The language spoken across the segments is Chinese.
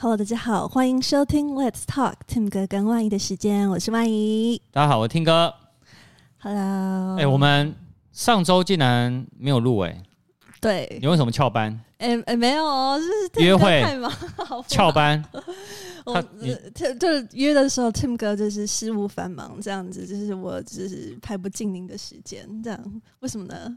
Hello，大家好，欢迎收听 Let's Talk Tim 哥跟万仪的时间，我是万仪。大家好，我是 Tim 哥。Hello，哎、欸，我们上周竟然没有录哎。对。你为什么翘班？哎哎、没有哦，就是约会翘班。我就就约的时候，Tim 哥就是事务繁忙，这样子，就是我就是排不进您的时间，这样为什么呢？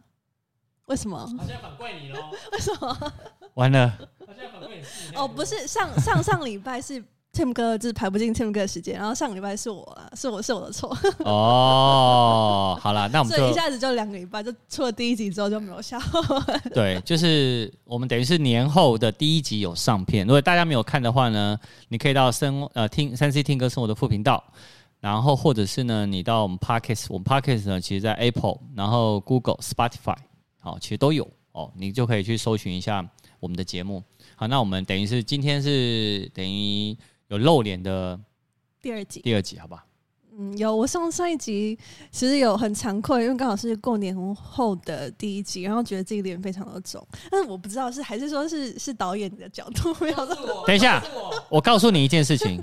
为什么？他现在反怪你喽？为什么？完了。他现在反怪你。哦，不是上上上礼拜是 Tim 哥就是排不进 Tim 哥的时间，然后上礼拜是我啦，是我是我的错。哦，好了，那我们所以一下子就两个礼拜，就出了第一集之后就没有下文。对，就是我们等于是年后的第一集有上片，如果大家没有看的话呢，你可以到生呃听三 C 听歌生活的副频道，然后或者是呢，你到我们 Parkes，我们 Parkes 呢，其实在 Apple，然后 Google、Spotify。好，其实都有哦，你就可以去搜寻一下我们的节目。好，那我们等于是今天是等于有露脸的第二集，第二集，好吧？嗯，有。我上上一集其实有很惭愧，因为刚好是过年后的第一集，然后觉得自己脸非常的肿。但是我不知道是还是说是是导演的角度没有。等一下，我告诉你一件事情，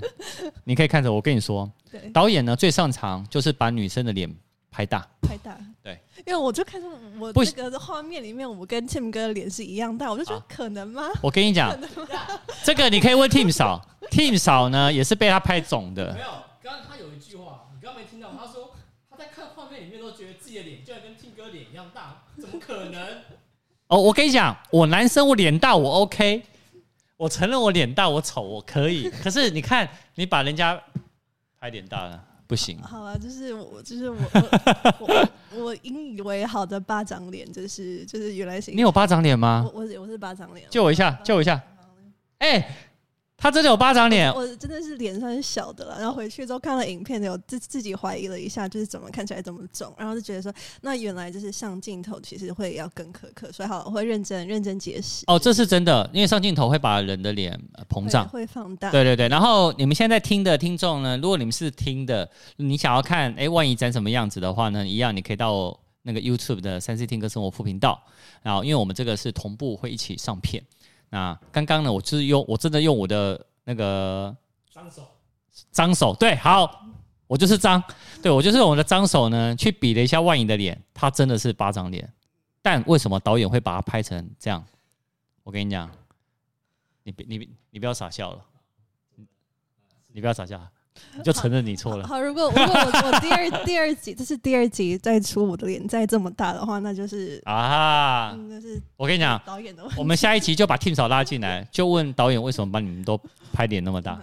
你可以看着我跟你说，对导演呢最擅长就是把女生的脸。拍大，拍大，对，因为我就看到我这个画面里面，我跟 Tim 哥的脸是一样大，我就觉得可能吗？我跟你讲，这个你可以问 Tim 嫂，Tim 嫂呢也是被他拍肿的。没有，刚刚他有一句话，你刚刚没听到，他说他在看画面里面都觉得自己的脸就跟 Tim 哥脸一样大，怎么可能？哦，我跟你讲，我男生我脸大我 OK，我承认我脸大我丑我可以，可是你看你把人家拍脸大了。不行，好了，就是我，就是我，我，我，我引以为豪的巴掌脸，就是，就是原来是。你有巴掌脸吗？我，我，我是巴掌脸。救我一下，救我一下。哎，他真的有巴掌脸。我真的是脸算是小的了，然后回去之后看了影片，有自自己怀疑了一下，就是怎么看起来这么肿，然后就觉得说，那原来就是上镜头其实会要更苛刻，所以好，我会认真认真解释。哦，这是真的，因为上镜头会把人的脸膨胀，会放大。对对对，然后你们现在听的听众呢，如果你们是听的，你想要看，哎，万一长什么样子的话呢，一样你可以到那个 YouTube 的三 C 听歌生活副频道，然后因为我们这个是同步会一起上片。那刚刚呢，我就是用我真的用我的那个脏手，脏手，对，好，我就是脏，对，我就是用我的脏手呢去比了一下万影的脸，他真的是巴掌脸，但为什么导演会把它拍成这样？我跟你讲，你别你你不要傻笑了，你不要傻笑。你就承认你错了好。好，如果如果我我第二第二集，这是第二集再出我的脸再这么大的话，那就是啊，那是我跟你讲，导演的。我们下一集就把 Tim 嫂拉进来，就问导演为什么把你们都拍脸那么大，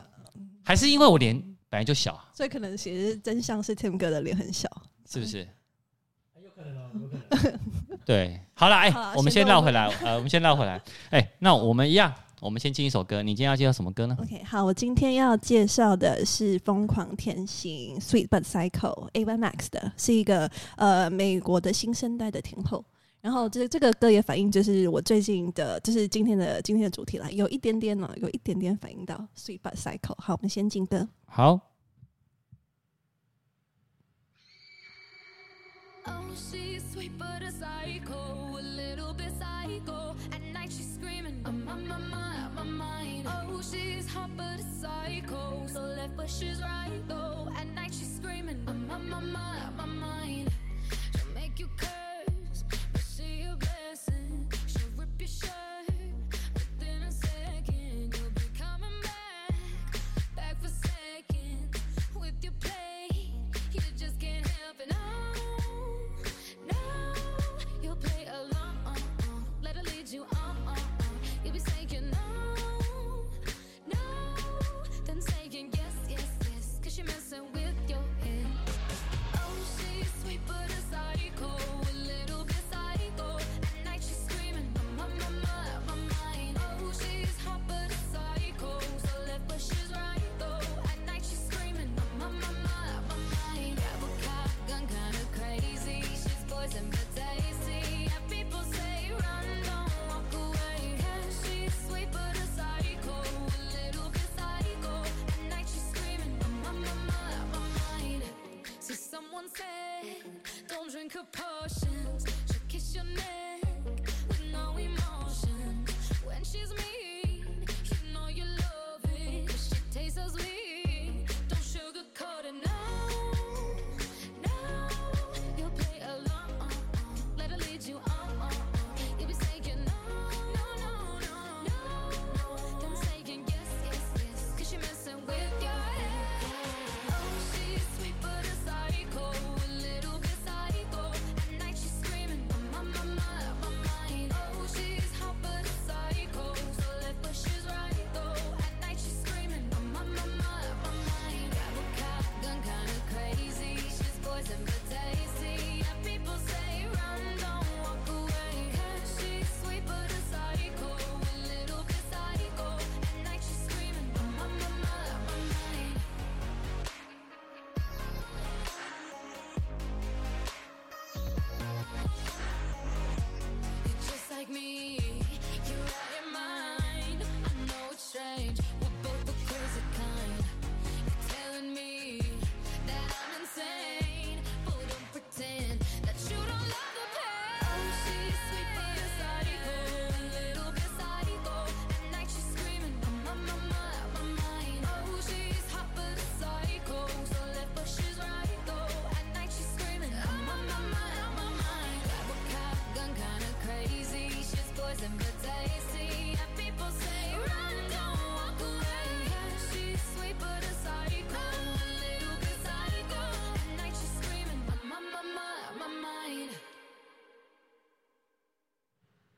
还是因为我脸本来就小，所以可能其实真相是 Tim 哥的脸很小，是不是？有可能哦，有可能。对，好了，哎、欸，我们先绕回来，呃，我们先绕回来，哎、欸，那我们一样。我们先进一首歌你今天要介绍什么歌呢？Ok 好我今天要介绍的是疯狂甜心 sweet but cycle ava max 的是一个呃美国的新生代的天后。然后这这个歌也反映就是我最近的就是今天的今天的主题了有一点点呢有一点点反映到 sweet but cycle 好我们先进歌。好。Shesweet but a a little bit psycho I'm my mind. Oh, she's hot but a psycho. So left, but she's right though. At night she's screaming. I'm on my mind, my mind. Thank you.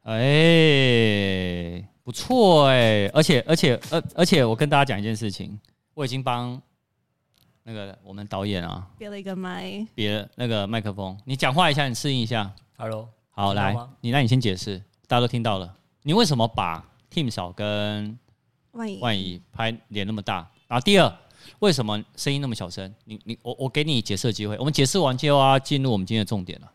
哎，不错哎，而且而且而而且我跟大家讲一件事情，我已经帮那个我们导演啊别了一个麦，别了那个麦克风，你讲话一下，你适应一下。Hello，好，来，你那你先解释，大家都听到了，你为什么把 Tim 少跟万一万一拍脸那么大？然后第二，为什么声音那么小声？你你我我给你解释的机会，我们解释完就要进入我们今天的重点了。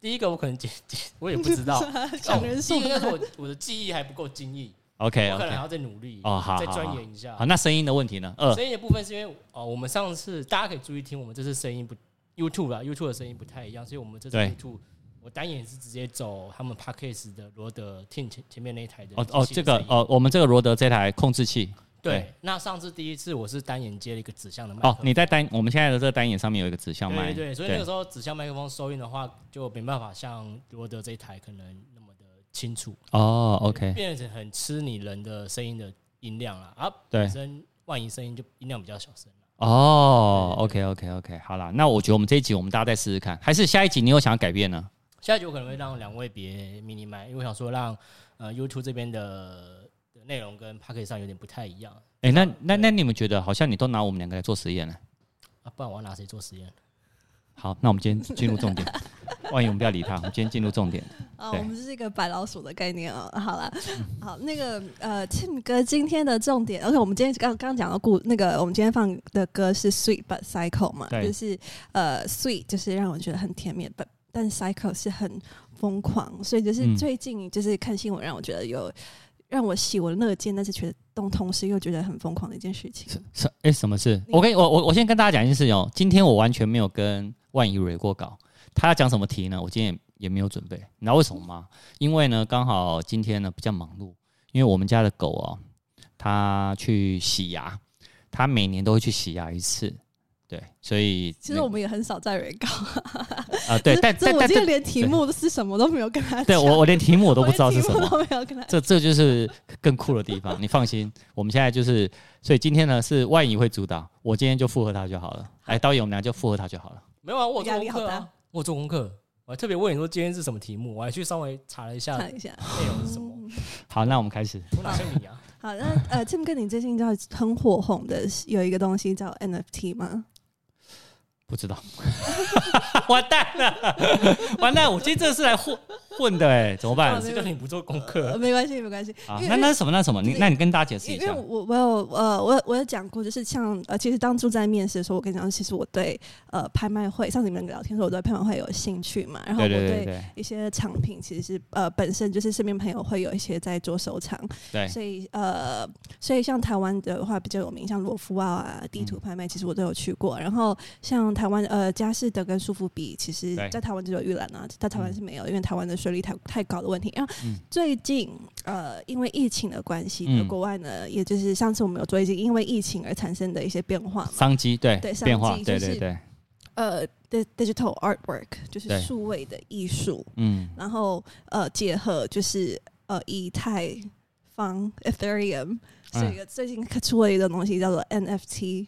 第一个我可能解解，我也不知道。讲人数，第一个是我我的记忆还不够精益。OK，我可能还要再努力哦，好，再钻研一下。好，那声音的问题呢？二，声音的部分是因为哦，我们上次大家可以注意听，我们这次声音不 YouTube 啊，YouTube 的声音不太一样，所以我们这次 YouTube 我单眼是直接走他们 parkas 的罗德 Team 前前面那一台的。哦哦，这个哦，我们这个罗德这台控制器。对，那上次第一次我是单眼接了一个指向的麦克风。哦，你在单我们现在的这个单眼上面有一个指向麦。对对，所以那个时候指向麦克风收音的话，就没办法像罗德这一台可能那么的清楚。哦，OK，变成很吃你人的声音的音量了啊。对，本身万一声音就音量比较小声。哦，OK OK OK，好了，那我觉得我们这一集我们大家再试试看，还是下一集你有想要改变呢？下一集我可能会让两位别 mini 麦，因为我想说让呃 YouTube 这边的。内容跟 Podcast 上有点不太一样。哎、欸，那那那你们觉得好像你都拿我们两个来做实验了？啊，不然我要拿谁做实验？好，那我们今天进入重点。万一我们不要理他，我们今天进入重点。哦，我们这是一个白老鼠的概念哦。好了，好，那个呃，Tim 哥今天的重点，而且我们今天刚刚讲的故那个，我们今天放的歌是 Sweet But Psycho 嘛，就是呃，Sweet 就是让我觉得很甜蜜，But 但 Psycho 是很疯狂，所以就是最近就是看新闻让我觉得有。让我喜闻乐见，但是觉得同同时又觉得很疯狂的一件事情。是哎，什么事？我跟我我我先跟大家讲一件事情哦。今天我完全没有跟万怡蕊过稿，他要讲什么题呢？我今天也也没有准备。你知道为什么吗？因为呢，刚好今天呢比较忙碌，因为我们家的狗哦，它去洗牙，它每年都会去洗牙一次。对，所以其实我们也很少在 re 稿啊。对，但但我今天连题目是什么都没有跟他讲。对我，我连题目我都不知道是什么，都没有跟他。这这就是更酷的地方。你放心，我们现在就是，所以今天呢是万怡会主导，我今天就附和他就好了。哎，导演，我们俩就附和他就好了。没有啊，我做功课啊，我做功课，我还特别问你说今天是什么题目，我还去稍微查了一下，查一下内容是什么。好，那我们开始。我哪像你啊？好，那呃，Tim 哥，你最近知道很火红的有一个东西叫 NFT 吗？不知道，完蛋了，完蛋！我今天这是来混混的哎，怎么办？是叫你不做功课，没关系，没关系。啊，那那什么那什么，你那你跟大家解释一下。因为我我有呃我我有讲过，就是像呃其实当初在面试的时候，我跟你讲，其实我对呃拍卖会，上次你们聊天说我对拍卖会有兴趣嘛，然后我对一些藏品其实是呃本身就是身边朋友会有一些在做收藏，对，所以呃所以像台湾的话比较有名，像罗浮奥啊地图拍卖，其实我都有去过，然后像。台湾呃，佳士得跟苏富比，其实在台湾只有预览啊，在台湾是没有，因为台湾的税率太太高的问题。然后最近呃，因为疫情的关系，国外呢，也就是上次我们有做一些因为疫情而产生的一些变化，商机对对变化，对对对，呃，digital artwork 就是数位的艺术，嗯，然后呃，结合就是呃，以太坊 Ethereum，所以最近出了一个东西叫做 NFT。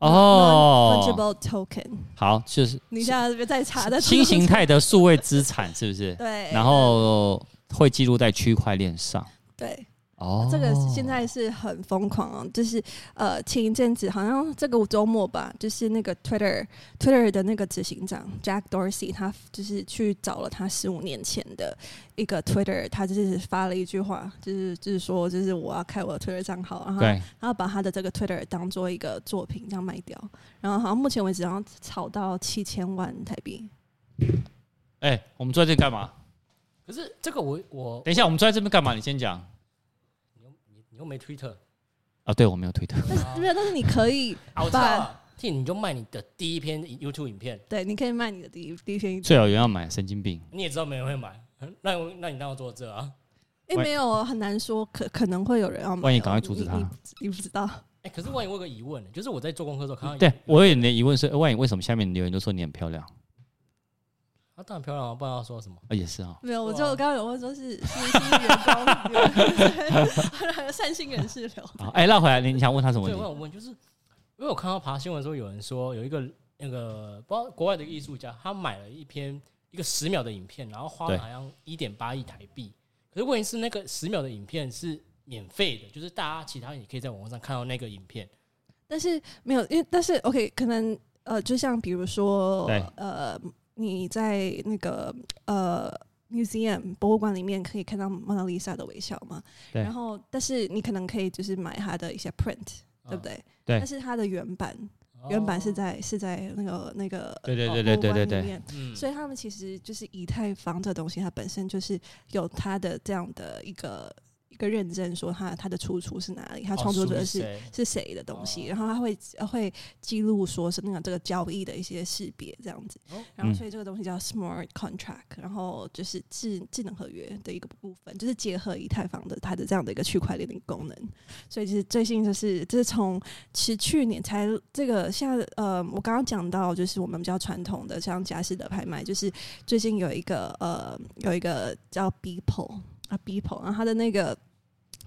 哦，fungible token，好，就是你现在在查的新形态的数位资产是不是？对，然后会记录在区块链上。对。哦，这个现在是很疯狂哦，就是呃，前一阵子好像这个周末吧，就是那个 Twitter Twitter 的那个执行长 Jack Dorsey，他就是去找了他十五年前的一个 Twitter，他就是发了一句话，就是就是说，就是我要开我的 Twitter 账号，然后然后把他的这个 Twitter 当做一个作品这样卖掉，然后好像目前为止好像炒到七千万台币。哎，我们坐在这干嘛？可是这个我我等一下，我们坐在这边干嘛？你先讲。你又没推特啊？对，我没有推特。但是没有，但是你可以把替你就卖你的第一篇 YouTube 影片。对，你可以卖你的第一第一篇。最好有人要买，神经病。你也知道没人会买，那那你当我做这啊？哎，没有，很难说，可可能会有人要买。万一赶快阻止他，你不知道。哎，可是万一我有个疑问，就是我在做功课的时候看到，对我有点的疑问是，万一为什么下面留言都说你很漂亮？她当然漂亮啊，不知道说什么。啊，也是啊。没有，我就刚刚有问说是是是员工，善心人士留。哎，绕回来，你你想问他什么问题？对，我问就是，因为我看到爬新闻的时候，有人说有一个那个不知道国外的艺术家，他买了一篇一个十秒的影片，然后花了好像一点八亿台币。可是问题是，那个十秒的影片是免费的，就是大家其他人也可以在网络上看到那个影片。但是没有，因为但是 OK，可能呃，就像比如说对呃，你在那个呃 museum 博物馆里面可以看到蒙娜丽莎的微笑嘛？对。然后，但是你可能可以就是买它的一些 print，、哦、对不对？对。但是它的原版，原版是在是在那个那个对对对对对对对。嗯。所以他们其实就是以太坊这东西，它本身就是有它的这样的一个。一个认证说他他的出处是哪里，他创作者是、哦、是谁的东西，哦、然后他会会记录说是那个这个交易的一些识别这样子，哦、然后所以这个东西叫 smart contract，然后就是智智能合约的一个部分，就是结合以太坊的它的这样的一个区块链的功能，所以就是最近就是就是从其实去年才这个像呃我刚刚讲到就是我们比较传统的像佳士的拍卖，就是最近有一个呃有一个叫 Beeple 啊，people 然后他的那个。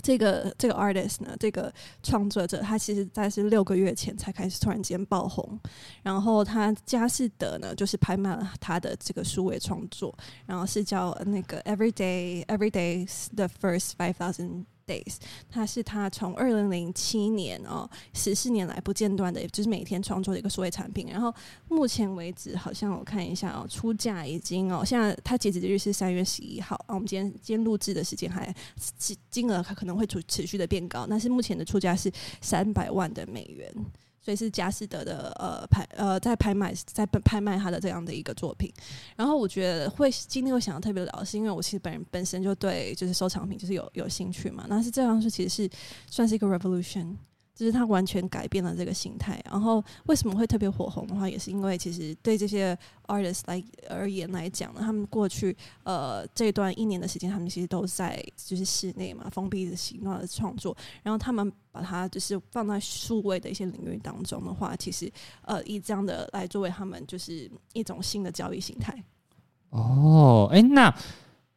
这个这个 artist 呢，这个创作者，他其实在是六个月前才开始突然间爆红，然后他佳士得呢，就是拍卖了他的这个数位创作，然后是叫那个 Everyday Everyday's the first five thousand。Days，它是他从二零零七年哦，十四年来不间断的，就是每天创作的一个数位产品。然后目前为止，好像我看一下哦，出价已经哦，现在它截止日是三月十一号啊。我们今天今天录制的时间还金金额可能会持持续的变高，但是目前的出价是三百万的美元。所以是佳士得的呃拍呃在拍卖在拍卖他的这样的一个作品，然后我觉得会今天会想要特别聊，是因为我其实本人本身就对就是收藏品就是有有兴趣嘛，那是这样是其实是算是一个 revolution。就是他完全改变了这个心态，然后为什么会特别火红的话，也是因为其实对这些 artists 来而言来讲呢，他们过去呃这段一年的时间，他们其实都在就是室内嘛，封闭的形状的创作，然后他们把它就是放在数位的一些领域当中的话，其实呃以这样的来作为他们就是一种新的交易形态。哦，哎，那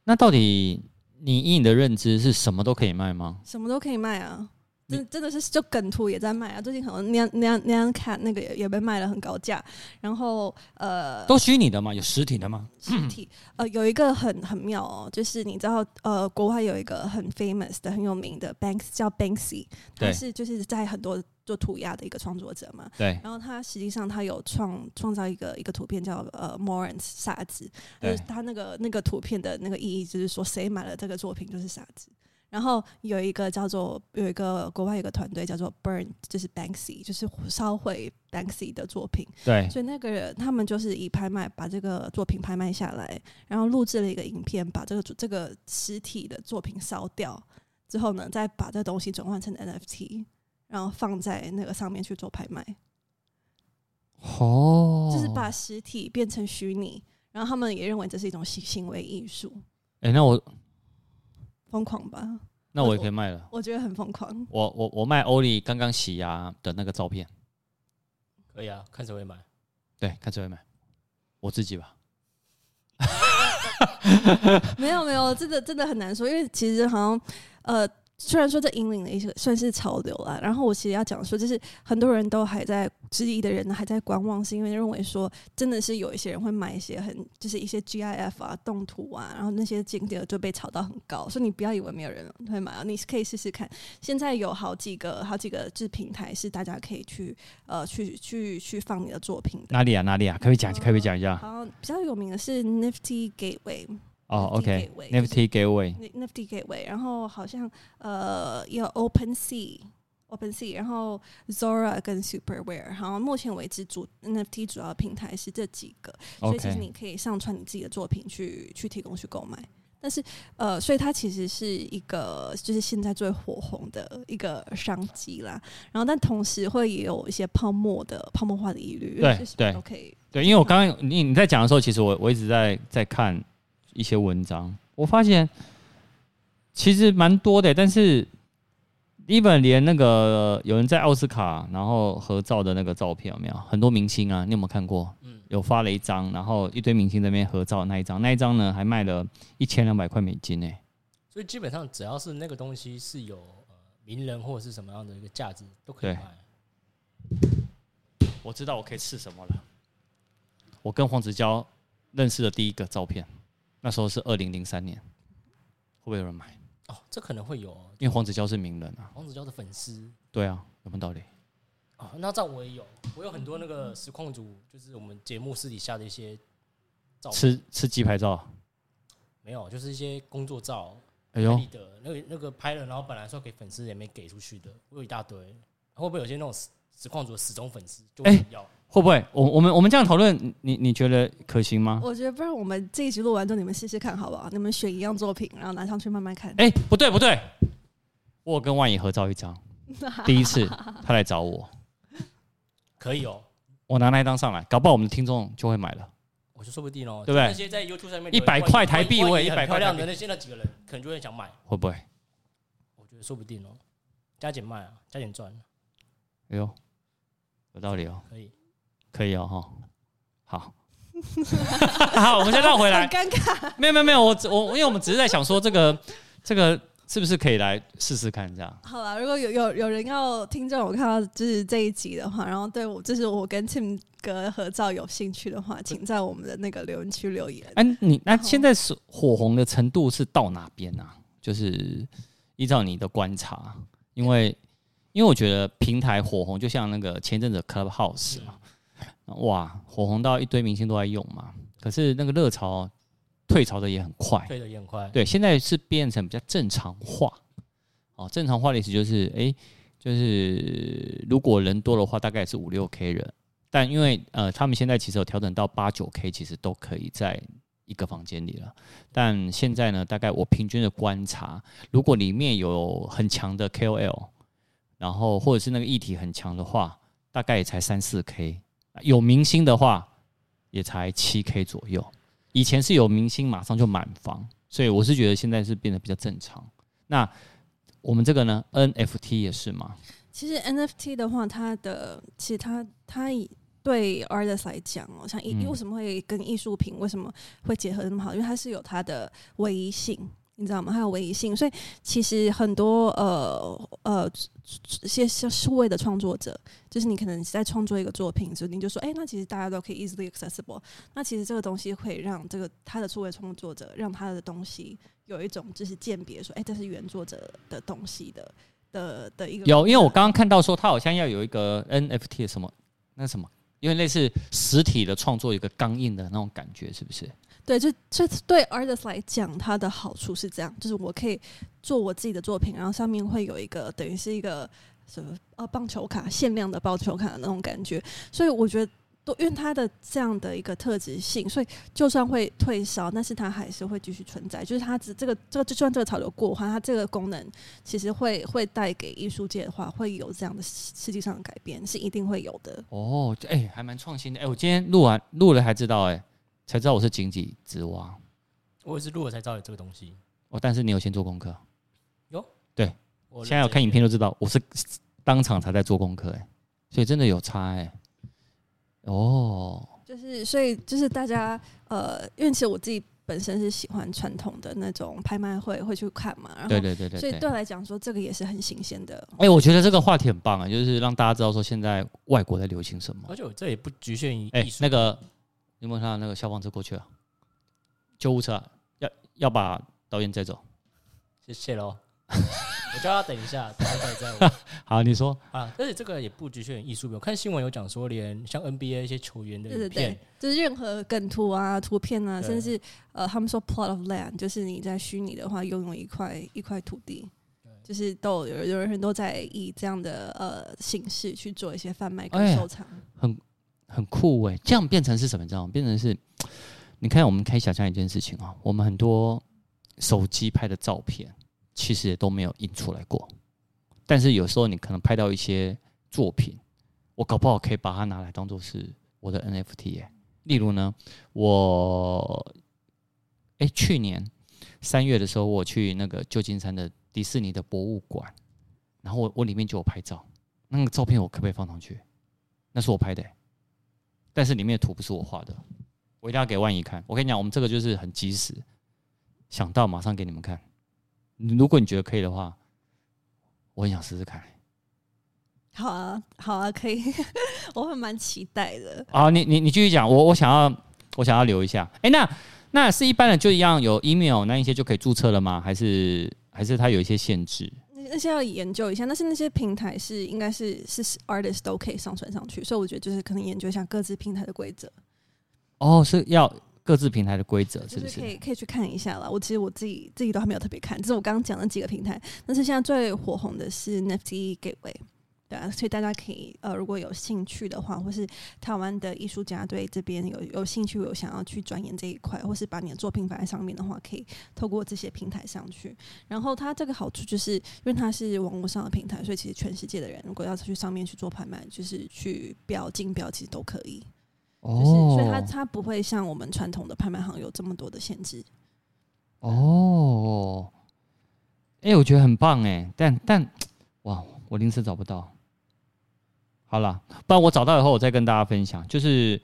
那到底你以你的认知是什么都可以卖吗？什么都可以卖啊。真真的是就梗图也在卖啊！最近可能那样那样那样看那个也也被卖了很高价。然后呃，都虚拟的吗？有实体的吗？实体呃，有一个很很妙哦，就是你知道呃，国外有一个很 famous 的很有名的 Banks 叫 Banksy，他是就是在很多做涂鸦的一个创作者嘛。对。然后他实际上他有创创造一个一个图片叫呃 Morans 傻子，就是他那个那个图片的那个意义就是说谁买了这个作品就是傻子。然后有一个叫做有一个国外有一个团队叫做 Burn，就是 Banksy，就是烧毁 Banksy 的作品。对，所以那个人他们就是以拍卖把这个作品拍卖下来，然后录制了一个影片，把这个这个实体的作品烧掉之后呢，再把这东西转换成 NFT，然后放在那个上面去做拍卖。哦，就是把实体变成虚拟，然后他们也认为这是一种行行为艺术。哎，那我。疯狂吧，那我也可以卖了。我，我觉得很疯狂。我我我卖欧里刚刚洗牙的那个照片，可以啊，看谁会买。对，看谁会买，我自己吧。没有没有，这个真的很难说，因为其实好像呃。虽然说这引领了一些算是潮流啦，然后我其实要讲说，就是很多人都还在质疑的人呢，还在观望，是因为认为说真的是有一些人会买一些很就是一些 GIF 啊动图啊，然后那些景点就被炒到很高，所以你不要以为没有人会买啊，你可以试试看。现在有好几个好几个制平台是大家可以去呃去去去放你的作品的。哪里啊？哪里啊？可以讲，可以讲一下。好，比较有名的是 Nifty Gateway。哦、oh，OK，Nifty Gateway，Nifty Gateway，然后好像呃有 OpenSea，OpenSea，然后 Zora 跟 Superware，然后目前为止主 NFT 主要平台是这几个.所以其实你可以上传你自己的作品去去提供去购买，但是呃，所以它其实是一个就是现在最火红的一个商机啦，然后但同时会也有一些泡沫的泡沫化的疑虑，对对，OK，对，因为我刚刚你你在讲的时候，其实我我一直在在看。一些文章，我发现其实蛮多的，但是 even 连那个有人在奥斯卡然后合照的那个照片有没有？很多明星啊，你有没有看过？嗯，有发了一张，然后一堆明星在那边合照那一张，那一张呢还卖了一千两百块美金呢。所以基本上只要是那个东西是有呃名人或者是什么样的一个价值，都可以卖。我知道我可以吃什么了。我跟黄子佼认识的第一个照片。那时候是二零零三年，会不会有人买？哦，这可能会有，因为黄子佼是名人啊。黄子佼的粉丝。对啊，有没有道理？哦，那这样我也有，我有很多那个实况组，就是我们节目私底下的一些照片。吃吃鸡排照？没有，就是一些工作照。哎呦，的那个那个拍了，然后本来说给粉丝也没给出去的，我有一大堆。会不会有些那种实况组的死忠粉丝就会要？会不会？我我们我们这样讨论，你你觉得可行吗？我觉得不然，我们这一集录完之后，你们试试看好不好？你们选一样作品，然后拿上去慢慢看。哎、欸，不对不对，我跟万颖合照一张，第一次他来找我，可以哦。我拿那一张上来，搞不好我们的听众就会买了。我就说不定哦，对不对？那些在 YouTube 上面一百块台币，我也一百块漂亮的那些那几个人，可能就会想买，会不会？我觉得说不定哦，加减卖啊，加减赚。哎呦，有道理哦，可以，可以哦，哈，好，好，我们先绕回来。尴尬，没有没有没有，我我因为我们只是在想说这个这个是不是可以来试试看这样。好了，如果有有有人要听众我看到就是这一集的话，然后对我就是我跟 Tim 哥合照有兴趣的话，请在我们的那个留言区留言。哎、啊，你那现在是火红的程度是到哪边啊？就是依照你的观察，因为。因为我觉得平台火红就像那个前阵子 Clubhouse 嘛，哇，火红到一堆明星都在用嘛。可是那个热潮退潮的也很快，退的也很快。对，现在是变成比较正常化。哦，正常化的意思就是，哎，就是如果人多的话，大概是五六 K 人。但因为呃，他们现在其实有调整到八九 K，其实都可以在一个房间里了。但现在呢，大概我平均的观察，如果里面有很强的 KOL。然后或者是那个议题很强的话，大概也才三四 K，有明星的话也才七 K 左右。以前是有明星马上就满房，所以我是觉得现在是变得比较正常。那我们这个呢，NFT 也是吗？其实 NFT 的话，它的其实它它对 artist 来讲哦，像艺为什么会跟艺术品为什么会结合那么好？因为它是有它的唯一性。你知道吗？还有唯一性，所以其实很多呃呃些数位的创作者，就是你可能在创作一个作品，所以你就说，哎、那其实大家都可以 easily accessible。那其实这个东西会让这个他的数位创作者，让他的东西有一种就是鉴别，说，哎、这是原作者的东西的的的一个。有，因为我刚刚看到说，他好像要有一个 NFT 什么那什么，因为类似实体的创作一个钢印的那种感觉，是不是？对，就这对 artist 来讲，它的好处是这样，就是我可以做我自己的作品，然后上面会有一个等于是一个什么呃棒球卡限量的棒球卡的那种感觉，所以我觉得都因为它的这样的一个特质性，所以就算会退烧，但是它还是会继续存在。就是它只这个这个就算这个潮流过的话，它这个功能其实会会带给艺术界的话，会有这样的实际上的改变，是一定会有的。哦，哎、欸，还蛮创新的。哎、我今天录完录了才知道、欸，哎。才知道我是井底之蛙，我也是录了才知道有这个东西。哦，但是你有先做功课？有，对，我现在有看影片就知道，我是当场才在做功课，哎，所以真的有差，哎。哦，就是所以就是大家呃，因为其实我自己本身是喜欢传统的那种拍卖会会去看嘛，然后对对对对，所以对我来讲说这个也是很新鲜的。哎，我觉得这个话题很棒啊，就是让大家知道说现在外国在流行什么，而且我这也不局限于艺术那个。有没有看到那个消防车过去啊？救护车、啊、要要把导演载走，谢谢喽。我叫他等一下，等 他再载。好，你说啊，而且这个也不局限于艺术，我看新闻有讲说，连像 NBA 一些球员的影片，对对对，就是任何梗图啊、图片啊，甚至呃，他们说 plot of land，就是你在虚拟的话，拥有一块一块土地，就是都有有人都在以这样的呃形式去做一些贩卖跟收藏，哎、很。很酷哎、欸，这样变成是什么？你知道吗变成是，你看，我们可以想象一件事情啊，我们很多手机拍的照片，其实也都没有印出来过。但是有时候你可能拍到一些作品，我搞不好可以把它拿来当做是我的 NFT 哎、欸。例如呢，我哎、去年三月的时候，我去那个旧金山的迪士尼的博物馆，然后我我里面就有拍照，那个照片我可不可以放上去？那是我拍的、但是里面的图不是我画的，我一定要给万仪看。我跟你讲，我们这个就是很及时，想到马上给你们看。如果你觉得可以的话，我很想试试看。好啊，好啊，可以，我会蛮期待的。啊，你你你继续讲，我我想要我想要留一下。哎、欸，那那是一般的就一样有 email 那一些就可以注册了吗？还是还是它有一些限制？那那些要研究一下。但是那些平台是应该是是 artist 都可以上传上去，所以我觉得就是可能研究一下各自平台的规则。哦，是要各自平台的规则，是不是？就是可以可以去看一下了。我其实我自己自己都还没有特别看，只是我刚刚讲的几个平台。但是现在最火红的是 NFT Gateway。对啊，所以大家可以呃，如果有兴趣的话，或是台湾的艺术家对这边有有兴趣，有想要去钻研这一块，或是把你的作品摆在上面的话，可以透过这些平台上去。然后它这个好处就是，因为它是网络上的平台，所以其实全世界的人如果要去上面去做拍卖，就是去标竞标，其实都可以。哦，就是所以它它不会像我们传统的拍卖行有这么多的限制。哦，哎、欸，我觉得很棒哎，但但哇，我临时找不到。好了，不然我找到以后我再跟大家分享。就是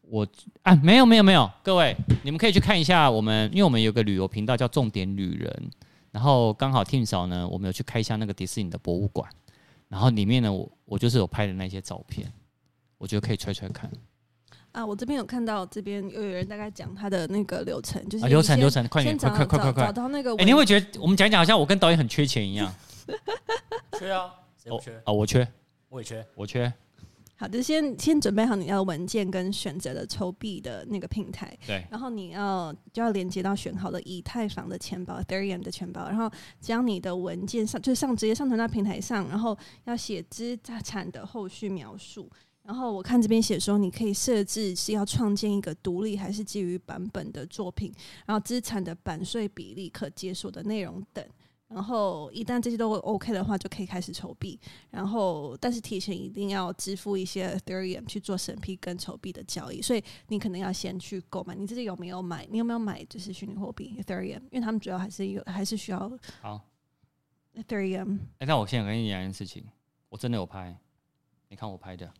我啊，没有没有没有，各位你们可以去看一下我们，因为我们有个旅游频道叫重点旅人，然后刚好 Tim 嫂呢，我们有去开箱那个迪士尼的博物馆，然后里面呢，我我就是有拍的那些照片，我觉得可以揣揣看。啊，我这边有看到这边又有人大概讲他的那个流程，就是、啊、流程流程，快点快快快快快找到那个。哎、欸，你会觉得我们讲讲好像我跟导演很缺钱一样？缺啊，谁不缺？啊、哦，我缺。我也缺，我缺。好的，先先准备好你要文件跟选择的抽币的那个平台，对，然后你要就要连接到选好的以太坊的钱包，Ethereum 的钱包，然后将你的文件上就上直接上传到平台上，然后要写资产的后续描述，然后我看这边写说你可以设置是要创建一个独立还是基于版本的作品，然后资产的版税比例、可解锁的内容等。然后一旦这些都 OK 的话，就可以开始筹币。然后，但是提前一定要支付一些 Ethereum 去做审批跟筹币的交易。所以你可能要先去购买。你自己有没有买？你有没有买？就是虚拟货币 Ethereum，因为他们主要还是有，还是需要好 Ethereum。哎，那我现在跟你讲一件事情，我真的有拍。你看我拍的。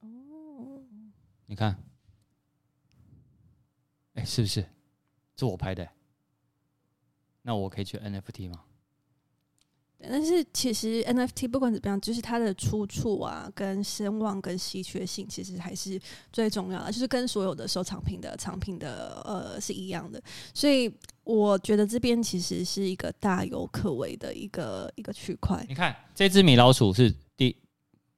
哦。你看。哎，是不是？是我拍的。那我可以去 NFT 吗？但是其实 NFT 不管怎么样，就是它的出处啊、跟声望、跟稀缺性，其实还是最重要的，就是跟所有的收藏品的藏品的呃是一样的。所以我觉得这边其实是一个大有可为的一个一个区块。你看这只米老鼠是第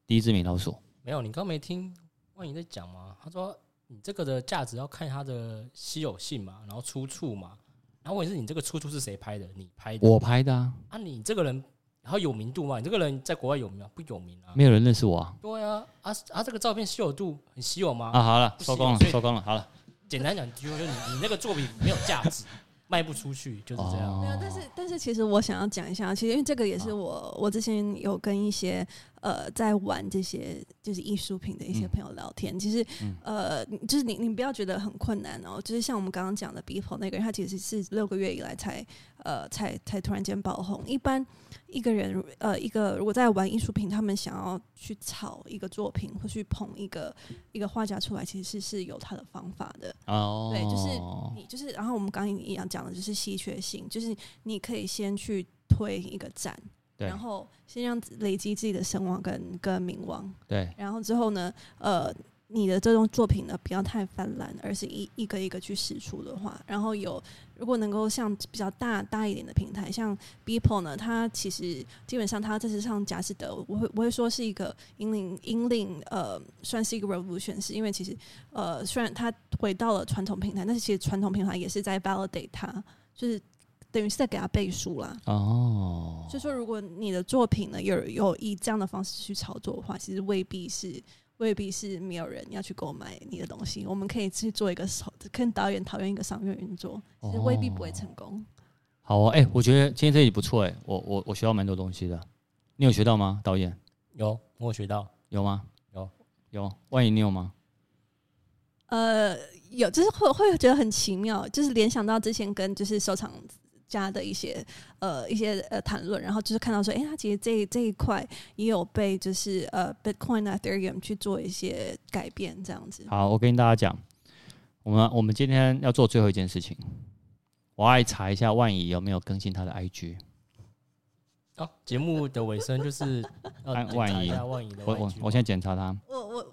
第一只米老鼠，没有？你刚没听万仪在讲吗？他说你这个的价值要看它的稀有性嘛，然后出处嘛。然后问题是你这个出处是谁拍的？你拍的？我拍的啊！啊，你这个人然后有名度吗？你这个人在国外有名吗？不有名啊？没有人认识我啊？对啊，啊啊！这个照片稀有度很稀有吗？啊，好了，收工了，收工了，好了。简单讲，就是你你那个作品没有价值，卖不出去，就是这样。没有，但是但是其实我想要讲一下，其实因为这个也是我我之前有跟一些。呃，在玩这些就是艺术品的一些朋友聊天，嗯、其实呃，就是你你不要觉得很困难哦，就是像我们刚刚讲的 Beeple 那个人，他其实是六个月以来才呃才才突然间爆红。一般一个人呃一个如果在玩艺术品，他们想要去炒一个作品或去捧一个一个画家出来，其实是是有他的方法的哦。对，就是你就是，然后我们刚刚一样讲的就是稀缺性，就是你可以先去推一个展。然后先让累积自己的声望跟跟名望，对。然后之后呢，呃，你的这种作品呢，不要太泛滥，而是一一个一个去试出的话，然后有如果能够像比较大大一点的平台，像 Beeple 呢，它其实基本上它这次上佳士得，我会我会说是一个引领引领呃，算是一个 revolution，是因为其实呃，虽然它回到了传统平台，但是其实传统平台也是在 validate 它，就是。等于是在给他背书啦。哦，就说如果你的作品呢有有以这样的方式去炒作的话，其实未必是未必是没有人要去购买你的东西。我们可以去做一个跟导演讨论一个商业运作，其实未必不会成功。好啊，哎，我觉得今天这集不错哎，我我我学到蛮多东西的。你有学到吗，导演？有，我有学到。有吗？有有。万一你有吗？呃，有，就是会会觉得很奇妙，就是联想到之前跟就是收藏。家的一些呃一些呃谈论，然后就是看到说，哎、欸，他其实这这一块也有被就是呃 Bitcoin、Ethereum 去做一些改变，这样子。好，我跟大家讲，我们我们今天要做最后一件事情，我要查一下万怡有没有更新他的 IG。好、哦，节目的尾声就是 按万怡，万仪的 IG，我我我现在检查他。我我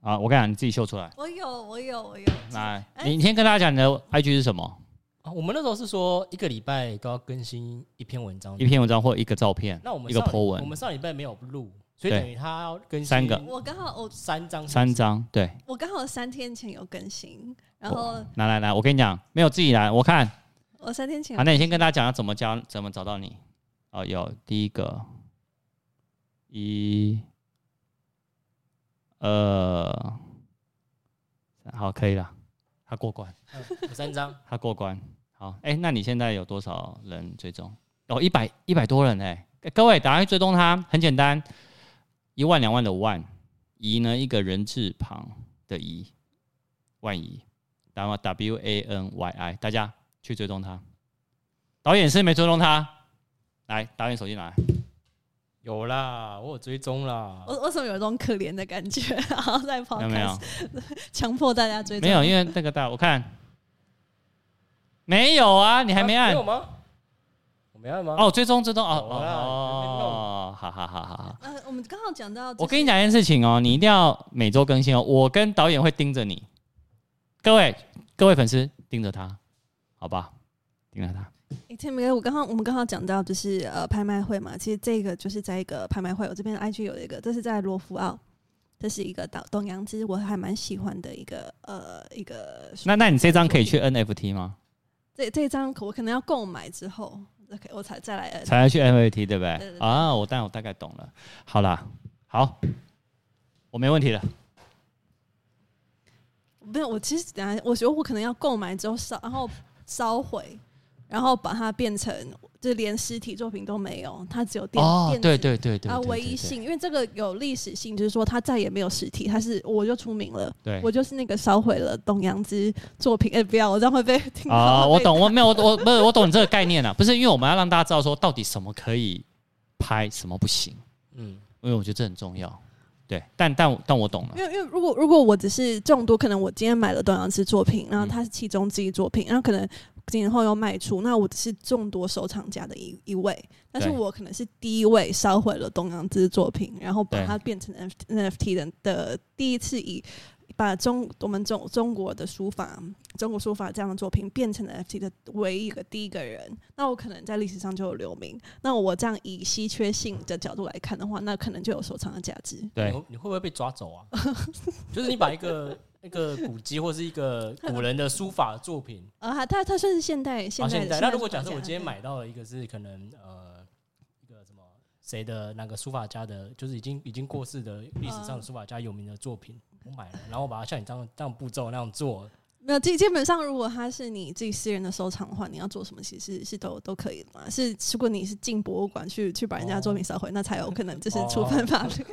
啊，我跟你讲，你自己秀出来。我有，我有，我有。来，你你先跟大家讲你的 IG 是什么？啊，我们那时候是说一个礼拜都要更新一篇文章，一篇文章或一个照片。那我们一个 po 文，我们上礼拜没有录，所以等于他要更新三个。我刚好我三张，三张，对。我刚好三天前有更新，然后来来来，我跟你讲，没有自己来，我看。我三天前。好，那你先跟大家讲要怎么教，怎么找到你。哦，有第一个，一，呃，好，可以了，他过关。有三张，他过关。好，哎、欸，那你现在有多少人追踪？哦，一百一百多人哎、欸！各位，打开追踪他，很简单，一万两万的万，怡呢一个人字旁的怡，万怡，打吗？W A N Y I，大家去追踪他。导演是没追踪他，来，导演手机拿来。有啦，我有追踪啦。我为什么有一种可怜的感觉？然后在跑，有没有？强迫大家追踪？没有，因为那个大，我看没有啊，你还没按？没有吗？我没按吗？哦，追踪，追踪，哦哦，好好好好好。呃，我们刚好讲到，我跟你讲一件事情哦，你一定要每周更新哦。我跟导演会盯着你，各位各位粉丝盯着他，好吧？盯着他。哎，Tim 我刚刚我们刚刚讲到就是呃拍卖会嘛，其实这个就是在一个拍卖会，我这边 IG 有一个，这是在罗浮奥，这是一个岛东洋，其实我还蛮喜欢的一个呃一个。那那你这张可以去 NFT 吗？这这张我可能要购买之后，OK，我才再来才来去 NFT 对不对啊，我但我大概懂了。好啦，好，我没问题了。没有，我其实等下我觉得我可能要购买之后烧，然后烧毁。然后把它变成，就连实体作品都没有，它只有电哦，电子。对对对对，啊，唯一性，因为这个有历史性，就是说它再也没有实体，它是我就出名了，对，我就是那个烧毁了董阳之作品，哎，不要，我这样会被听啊，我懂，我没有，我我不是，我懂你这个概念啊，不是，因为我们要让大家知道说到底什么可以拍，什么不行，嗯，因为我觉得这很重要，对，但但但我懂了，因为因为如果如果我只是众多，可能我今天买了董阳之作品，然后它是其中之一作品，然后可能。几年后又卖出，那我是众多收藏家的一一位，但是我可能是第一位烧毁了东洋之作品，然后把它变成 NFT 的的第一次以把中我们中中国的书法、中国书法这样的作品变成 NFT 的唯一一个第一个人，那我可能在历史上就有留名。那我这样以稀缺性的角度来看的话，那可能就有收藏的价值。对，你会不会被抓走啊？就是你把一个。一个古籍或是一个 古人的书法作品 啊，它它算是现代现现代。那如果假设我今天买到了一个是可能呃一个什么谁的那个书法家的，就是已经已经过世的历史上的书法家有名的作品，我买了，然后我把它像你这样这样步骤那样做。没有基基本上，如果它是你自己私人的收藏的话，你要做什么其实是是都都可以的嘛。是如果你是进博物馆去去把人家作品烧毁，那才有可能就是触犯法律。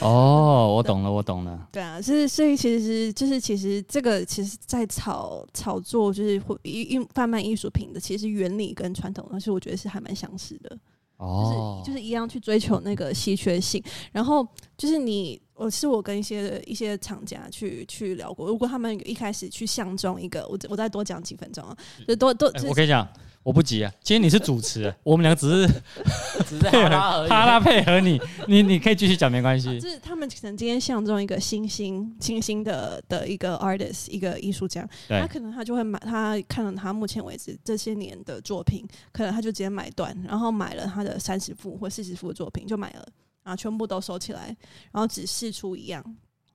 哦，我懂了，我懂了。对啊，所以所以其实就是其实这个其实，在炒炒作就是艺艺贩卖艺术品的，其实原理跟传统，但是我觉得是还蛮相似的。哦，就是就是一样去追求那个稀缺性，然后就是你。我是我跟一些一些厂家去去聊过，如果他们一开始去相中一个，我我再多讲几分钟啊，就多多、欸。我跟你讲，我不急啊。今天你是主持，我们两个只是 只是哈拉而已，哈拉配合你，你你可以继续讲，没关系。就是他们可能今天相中一个新兴新兴的的一个 artist，一个艺术家，他可能他就会买，他看了他目前为止这些年的作品，可能他就直接买断，然后买了他的三十幅或四十幅的作品，就买了。然后全部都收起来，然后只试出一样，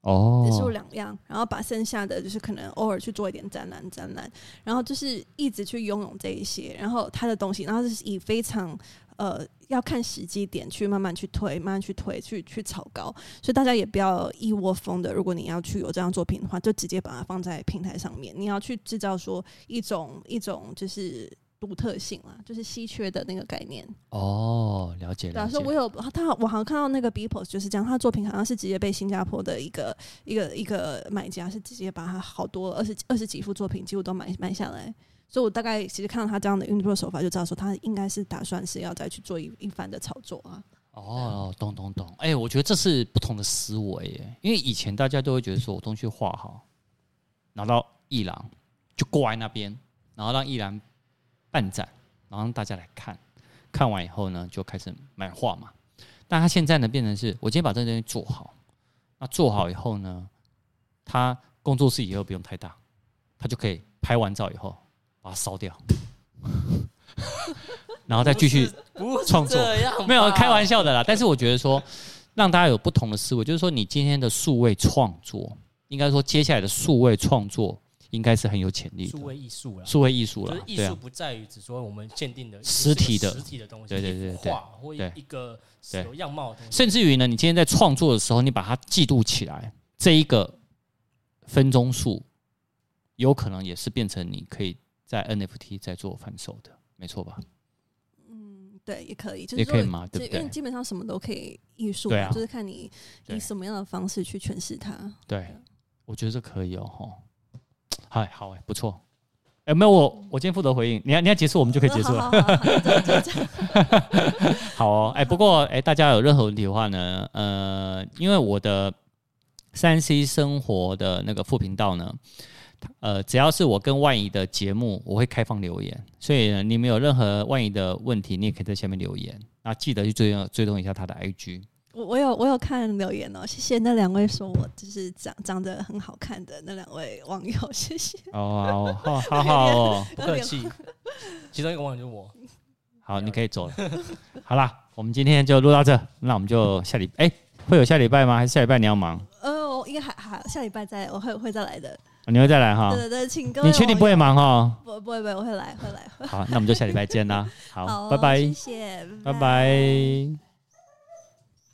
哦，只释出两样，然后把剩下的就是可能偶尔去做一点展览，展览，然后就是一直去拥有这一些，然后他的东西，然后就是以非常呃要看时机点去慢慢去推，慢慢去推，去去炒高，所以大家也不要一窝蜂的，如果你要去有这样作品的话，就直接把它放在平台上面，你要去制造说一种一种就是。独特性啦，就是稀缺的那个概念。哦，了解了解。假如说我有他，我好像看到那个 Beepos 就是这样，他的作品好像是直接被新加坡的一个一个一个买家是直接把他好多二十二十几幅作品几乎都买买下来，所以我大概其实看到他这样的运作手法，就知道说他应该是打算是要再去做一一番的炒作啊。哦，懂懂懂。哎、欸，我觉得这是不同的思维耶，因为以前大家都会觉得说我东西画好，拿到艺廊就挂在那边，然后让艺廊。办展，然后让大家来看，看完以后呢，就开始买画嘛。但他现在呢，变成是我今天把这东西做好，那做好以后呢，他工作室以后不用太大，他就可以拍完照以后把它烧掉，然后再继续创作。没有开玩笑的啦，但是我觉得说，让大家有不同的思维，就是说你今天的数位创作，应该说接下来的数位创作。应该是很有潜力的数位艺术了，数位艺术了。艺术不在于只说我们限定的实体的实体的东西，对对对对，画或一个有样貌的东西。甚至于呢，你今天在创作的时候，你把它记录起来，这一个分钟数，有可能也是变成你可以在 NFT 在做贩售的，没错吧？嗯，对，也可以，也可以嘛，对不对？因为基本上什么都可以艺术，对啊，就是看你以什么样的方式去诠释它。对，我觉得这可以哦，吼。嗨，好哎，不错。哎，没有我，我今天负责回应。你要你要结束，我们就可以结束了。好哦，哎，不过哎，大家有任何问题的话呢，呃，因为我的三 C 生活的那个副频道呢，呃，只要是我跟万怡的节目，我会开放留言。所以呢，你们有任何万怡的问题，你也可以在下面留言。那记得去追踪追踪一下他的 IG。我我有我有看留言哦，谢谢那两位说我就是长长得很好看的那两位网友，谢谢。哦，好好 好哦，不客气。其中一个网友就是我。好，你可以走了。好啦，我们今天就录到这，那我们就下礼哎会有下礼拜吗？还是下礼拜你要忙？呃，我应该还还下礼拜再我会会再来的。你会再来哈？对对对，请各位。你确定不会忙哈？不不会不会，我会来会来。好，那我们就下礼拜见啦。好，拜拜。谢谢，拜拜。